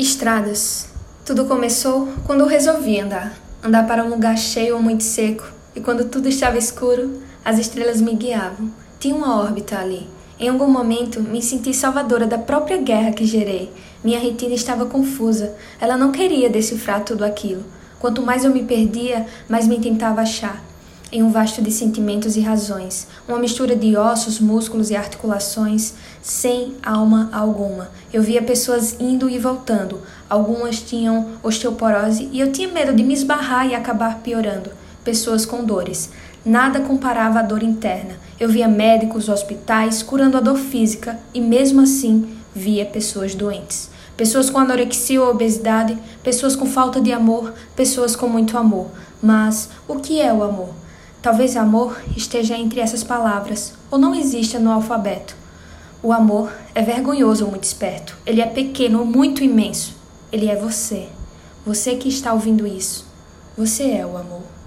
Estradas. Tudo começou quando eu resolvi andar. Andar para um lugar cheio ou muito seco. E quando tudo estava escuro, as estrelas me guiavam. Tinha uma órbita ali. Em algum momento, me senti salvadora da própria guerra que gerei. Minha retina estava confusa. Ela não queria decifrar tudo aquilo. Quanto mais eu me perdia, mais me tentava achar em um vasto de sentimentos e razões, uma mistura de ossos, músculos e articulações, sem alma alguma. Eu via pessoas indo e voltando, algumas tinham osteoporose e eu tinha medo de me esbarrar e acabar piorando. Pessoas com dores. Nada comparava à dor interna. Eu via médicos, hospitais curando a dor física e mesmo assim via pessoas doentes. Pessoas com anorexia ou obesidade, pessoas com falta de amor, pessoas com muito amor. Mas o que é o amor? Talvez amor esteja entre essas palavras, ou não exista no alfabeto. O amor é vergonhoso ou muito esperto. Ele é pequeno ou muito imenso. Ele é você. Você que está ouvindo isso. Você é o amor.